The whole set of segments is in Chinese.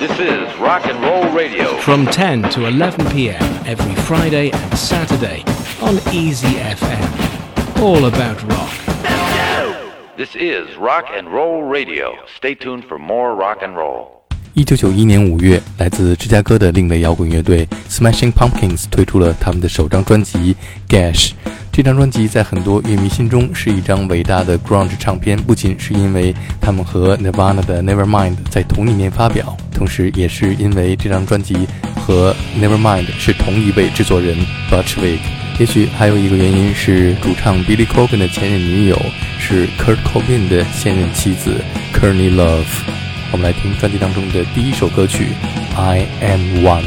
This is Rock and Roll Radio. From 10 to 11 p.m. every Friday and Saturday on Easy FM. All about rock. This is Rock and Roll Radio. Stay tuned for more rock and roll. 一九九一年五月，来自芝加哥的另类摇滚乐队 Smashing Pumpkins 推出了他们的首张专辑《Gash》。 这张专辑在很多乐迷心中是一张伟大的 grunge 唱片，不仅是因为他们和 Nirvana 的 Nevermind 在同一年发表，同时也是因为这张专辑和 Nevermind 是同一位制作人 Butch Vig。也许还有一个原因是主唱 Billy Corgan 的前任女友是 Kurt Cobain 的现任妻子 Courtney Love。我们来听专辑当中的第一首歌曲《I Am One》。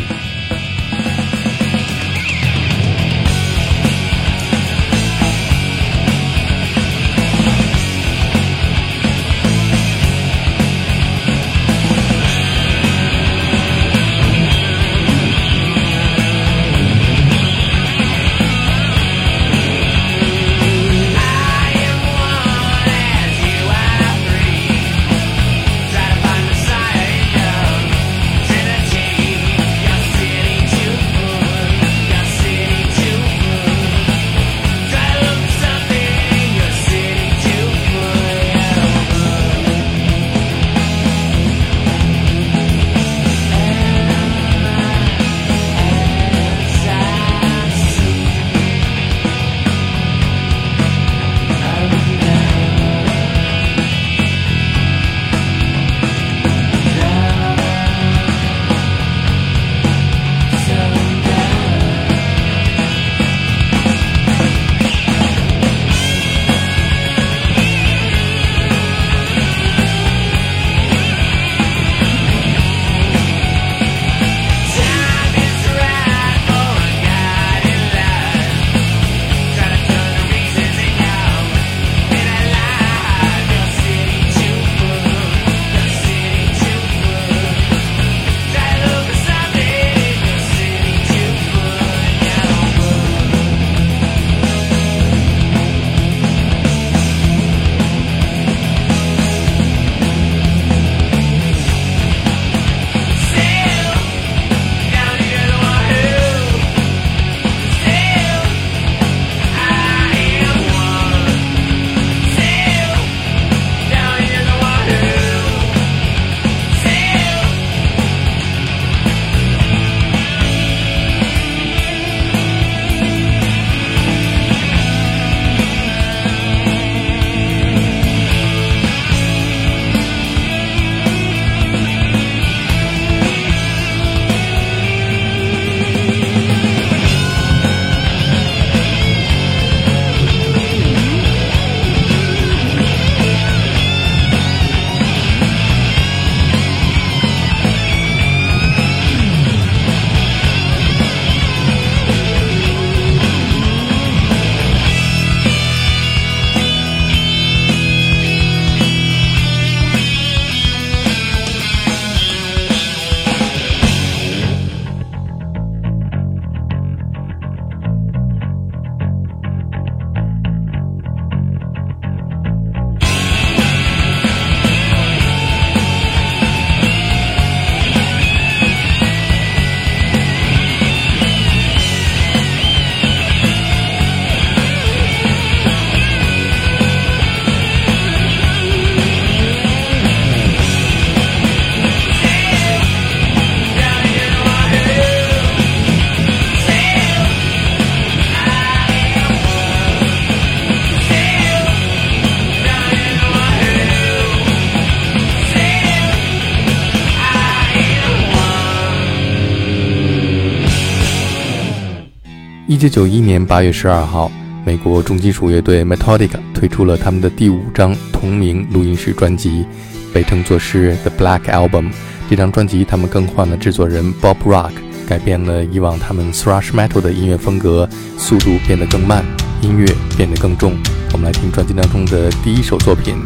九九一年八月十二号，美国重金属乐队 Metallica 推出了他们的第五张同名录音室专辑，被称作是 The Black Album。这张专辑他们更换了制作人 Bob Rock，改变了以往他们 Thrash Metal 的音乐风格，速度变得更慢，音乐变得更重。我们来听专辑当中的第一首作品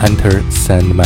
《Enter Sandman》。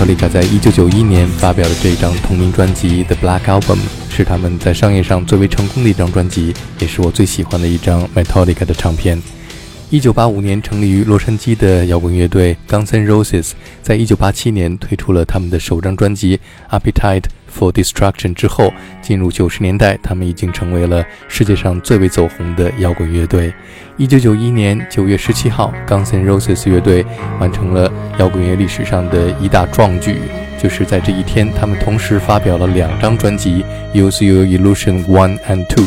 Metallica 在一九九一年发表的这张同名专辑《The Black Album》是他们在商业上最为成功的一张专辑，也是我最喜欢的一张 Metallica 的唱片。一九八五年成立于洛杉矶的摇滚乐队 Guns N' Roses，在一九八七年推出了他们的首张专辑《Appetite for Destruction》之后，进入九十年代，他们已经成为了世界上最为走红的摇滚乐队。一九九一年九月十七号，Guns N' Roses 乐队完成了摇滚乐历史上的一大壮举，就是在这一天，他们同时发表了两张专辑《Use Your Illusion One and Two》。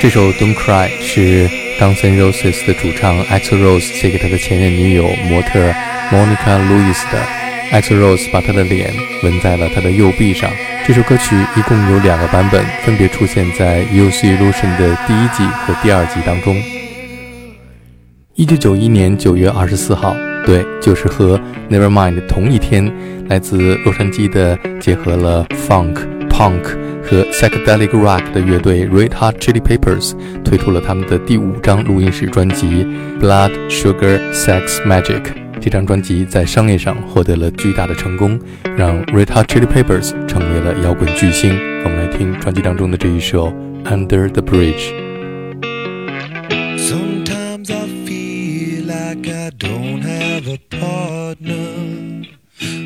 这首《Don't Cry》是 Guns N' Roses 的主唱 Axl Rose 写给他的前任女友模特 Monica Lewis 的。Axl Rose 把他的脸纹在了他的右臂上。这首歌曲一共有两个版本，分别出现在《U.S. Illusion》的第一季和第二季当中。一九九一年九月二十四号，对，就是和《Nevermind》同一天，来自洛杉矶的结合了 Funk、Punk。和 psychedelic rock 的乐队 Red Hot Chili Peppers 推出了他们的第五张录音室专辑《Blood Sugar Sex Magic》。这张专辑在商业上获得了巨大的成功，让 Red Hot Chili Peppers 成为了摇滚巨星。我们来听专辑当中的这一首《Under the Bridge》。Sometimes I feel like I don't have a partner.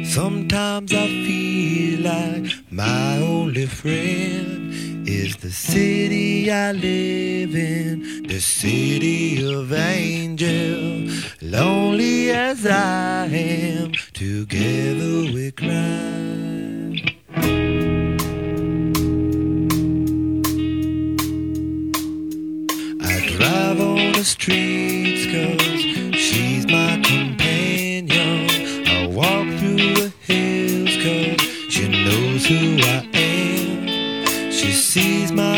Sometimes I feel like my only friend is the city I live in, the city of angels. Lonely as I am, together we cry. I drive on the streets who I am. She sees my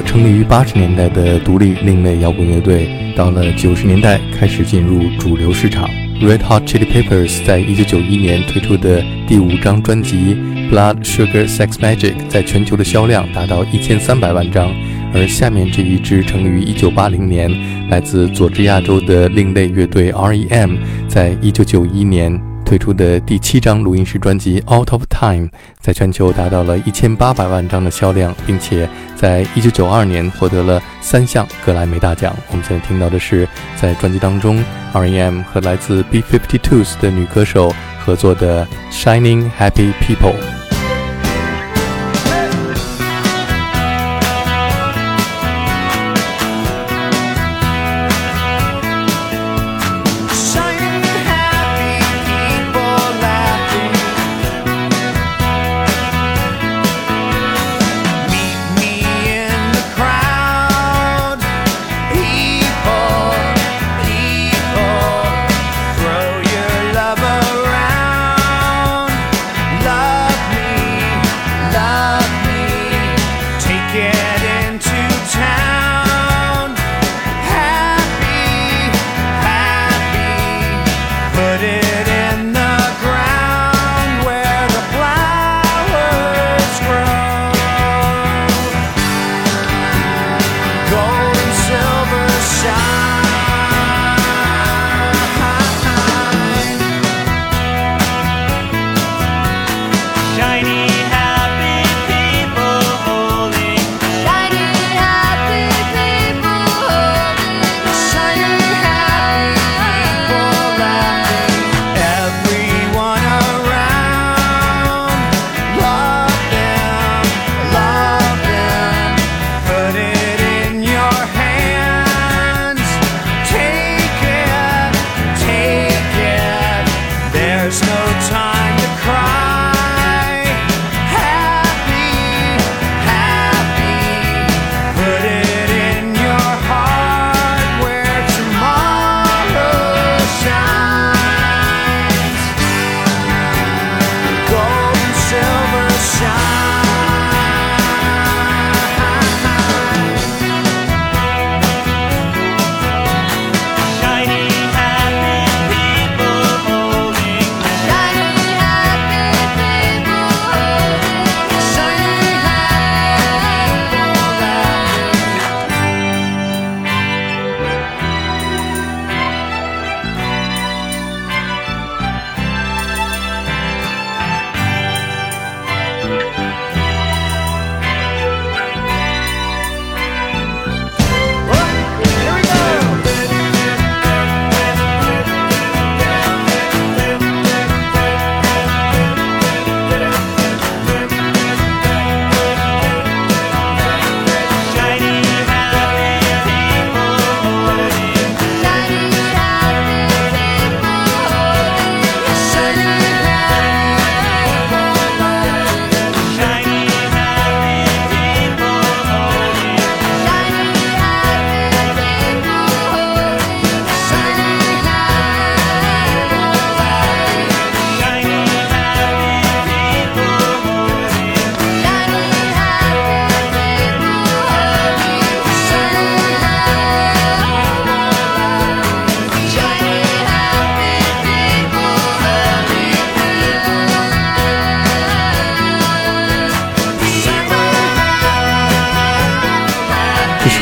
成立于八十年代的独立另类摇滚乐队，到了九十年代开始进入主流市场。Red Hot Chili Peppers 在一九九一年推出的第五张专辑《Blood Sugar Sex Magic》在全球的销量达到一千三百万张，而下面这一支成立于一九八零年、来自佐治亚州的另类乐队 R.E.M. 在一九九一年推出的第七张录音室专辑《Out of Time》在全球达到了一千八百万张的销量，并且在一九九二年获得了三项格莱美大奖。我们现在听到的是在专辑当中 R.E.M. 和来自 B52s 的女歌手合作的《Shining Happy People》。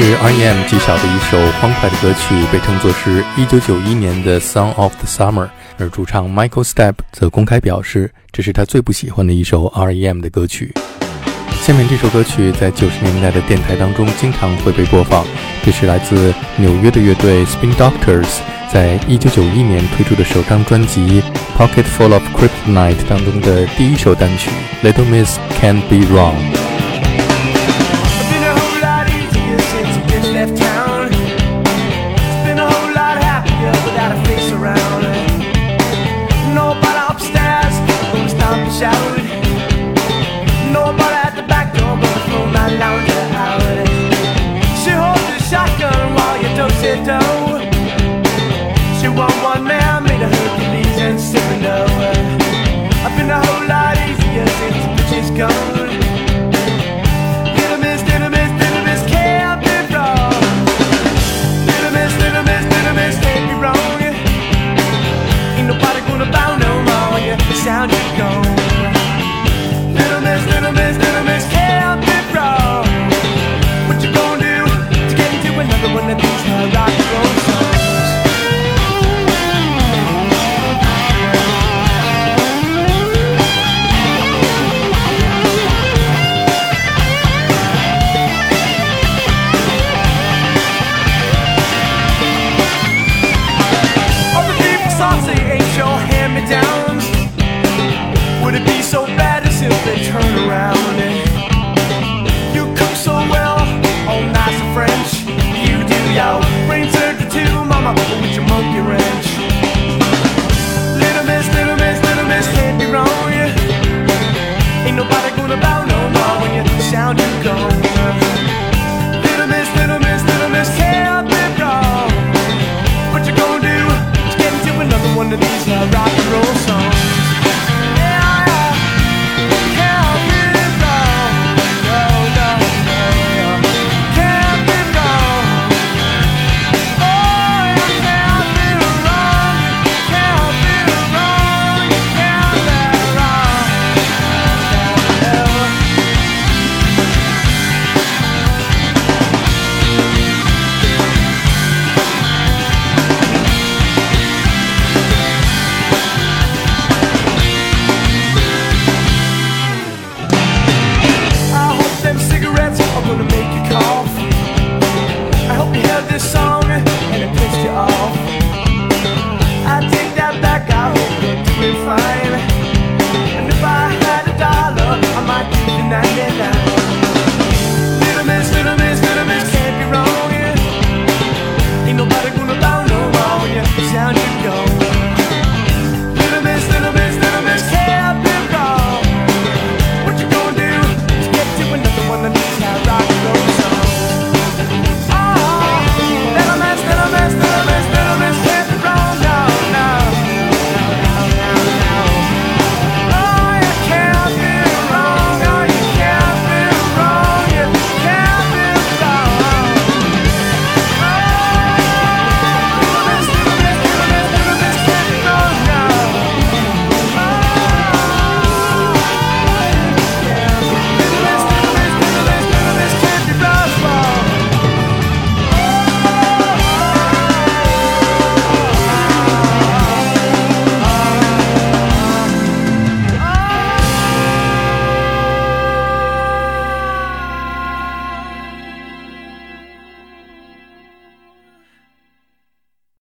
是 R.E.M. 极小的一首欢快的歌曲，被称作是1991年的《Song of the Summer》，而主唱 Michael Stipe 则公开表示，这是他最不喜欢的一首 R.E.M. 的歌曲。下面这首歌曲在90年代的电台当中经常会被播放，这是来自纽约的乐队 Spin Doctors 在1991年推出的首张专辑《Pocket Full of Kryptonite》当中的第一首单曲《Little Miss Can't Be Wrong》。